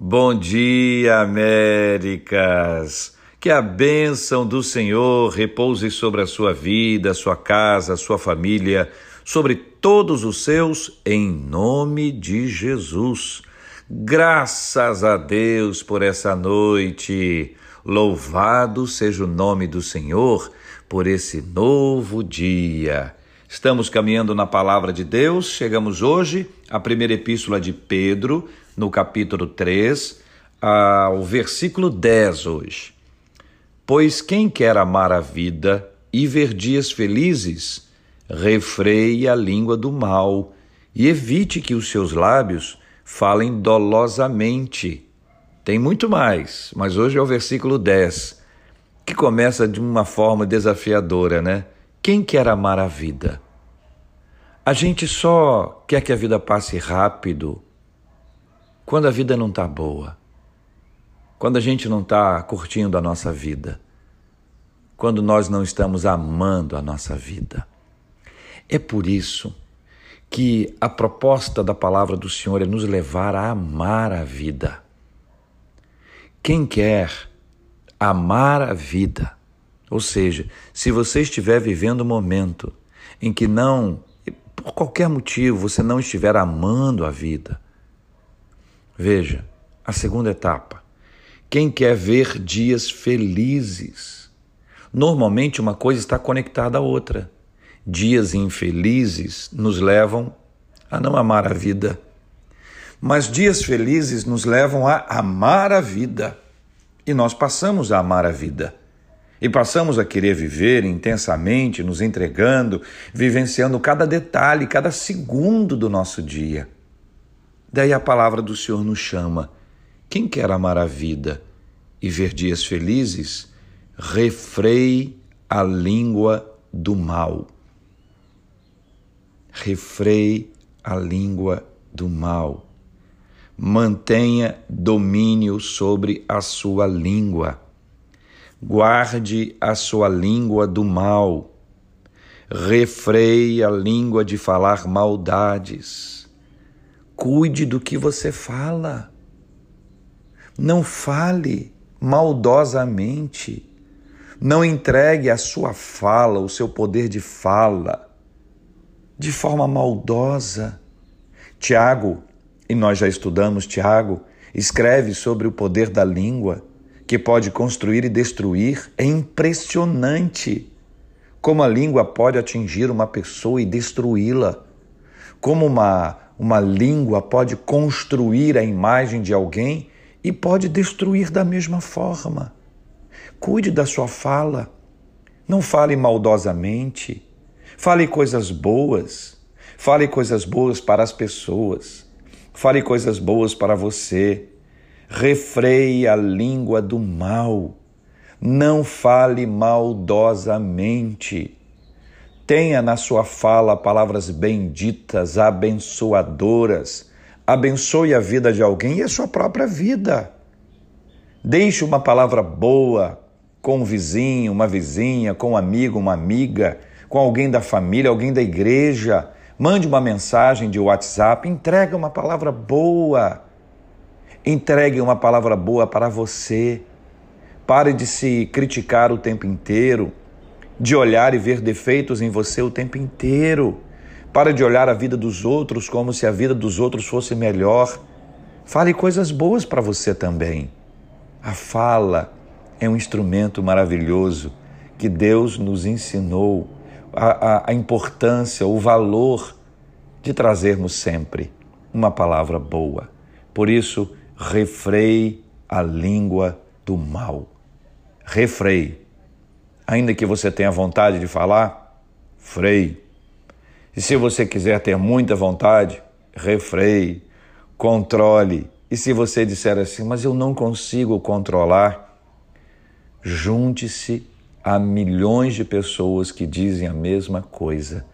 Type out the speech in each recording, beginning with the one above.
Bom dia, Américas! Que a bênção do Senhor repouse sobre a sua vida, sua casa, sua família, sobre todos os seus, em nome de Jesus. Graças a Deus por essa noite. Louvado seja o nome do Senhor por esse novo dia. Estamos caminhando na palavra de Deus, chegamos hoje à primeira epístola de Pedro, no capítulo 3, ao versículo 10 hoje. Pois quem quer amar a vida e ver dias felizes, refreie a língua do mal e evite que os seus lábios falem dolosamente. Tem muito mais, mas hoje é o versículo 10, que começa de uma forma desafiadora, né? Quem quer amar a vida? A gente só quer que a vida passe rápido quando a vida não está boa, quando a gente não está curtindo a nossa vida, quando nós não estamos amando a nossa vida. É por isso que a proposta da palavra do Senhor é nos levar a amar a vida. Quem quer amar a vida, ou seja, se você estiver vivendo um momento em que não, por qualquer motivo, você não estiver amando a vida, veja, a segunda etapa. Quem quer ver dias felizes? Normalmente uma coisa está conectada à outra. Dias infelizes nos levam a não amar a vida. Mas dias felizes nos levam a amar a vida. E nós passamos a amar a vida. E passamos a querer viver intensamente, nos entregando, vivenciando cada detalhe, cada segundo do nosso dia. Daí a palavra do Senhor nos chama. Quem quer amar a vida e ver dias felizes, refreie a língua do mal. Refreie a língua do mal. Mantenha domínio sobre a sua língua Guarde a sua língua do mal. Refreie a língua de falar maldades. Cuide do que você fala. Não fale maldosamente. Não entregue a sua fala, o seu poder de fala, de forma maldosa. Tiago, e nós já estudamos Tiago, escreve sobre o poder da língua que pode construir e destruir, é impressionante como a língua pode atingir uma pessoa e destruí-la. Como uma, uma língua pode construir a imagem de alguém e pode destruir da mesma forma. Cuide da sua fala. Não fale maldosamente. Fale coisas boas. Fale coisas boas para as pessoas. Fale coisas boas para você refreie a língua do mal, não fale maldosamente. Tenha na sua fala palavras benditas, abençoadoras. Abençoe a vida de alguém e a sua própria vida. Deixe uma palavra boa com um vizinho, uma vizinha, com um amigo, uma amiga, com alguém da família, alguém da igreja. Mande uma mensagem de WhatsApp, entrega uma palavra boa Entregue uma palavra boa para você. Pare de se criticar o tempo inteiro, de olhar e ver defeitos em você o tempo inteiro. Pare de olhar a vida dos outros como se a vida dos outros fosse melhor. Fale coisas boas para você também. A fala é um instrumento maravilhoso que Deus nos ensinou a, a, a importância, o valor de trazermos sempre uma palavra boa. Por isso, refreie a língua do mal. Refreie. Ainda que você tenha vontade de falar, freie. E se você quiser ter muita vontade, refreie, controle. E se você disser assim, mas eu não consigo controlar, junte-se a milhões de pessoas que dizem a mesma coisa,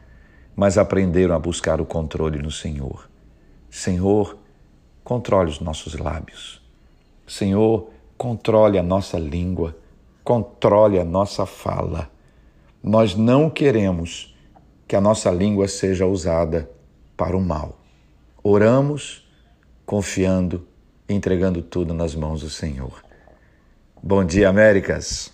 mas aprenderam a buscar o controle no Senhor. Senhor, controle os nossos lábios. Senhor, controle a nossa língua, controle a nossa fala. Nós não queremos que a nossa língua seja usada para o mal. Oramos confiando entregando tudo nas mãos do Senhor. Bom dia, Américas!